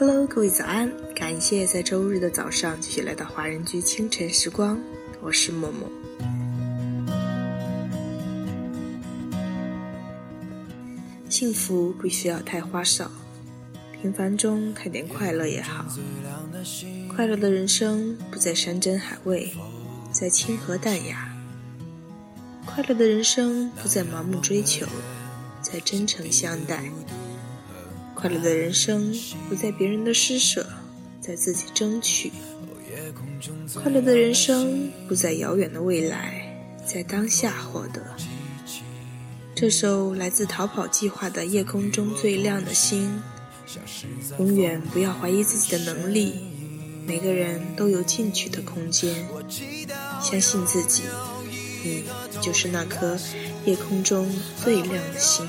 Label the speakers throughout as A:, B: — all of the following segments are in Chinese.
A: Hello，各位早安！感谢在周日的早上继续来到华人居清晨时光，我是默默。幸福不需要太花哨，平凡中看点快乐也好。快乐的人生不在山珍海味，在清和淡雅。快乐的人生不再盲目追求，在真诚相待。快乐的人生不在别人的施舍，在自己争取。快乐的人生不在遥远的未来，在当下获得。这首来自逃跑计划的《夜空中最亮的星》，永远不要怀疑自己的能力，每个人都有进取的空间，相信自己。你就是那颗夜空中最亮的星。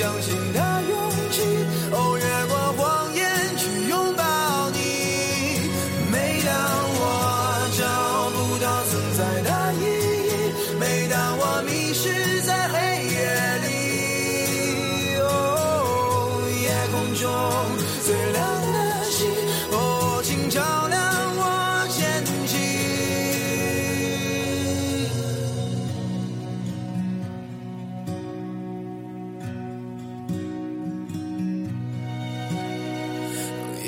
B: 相信他。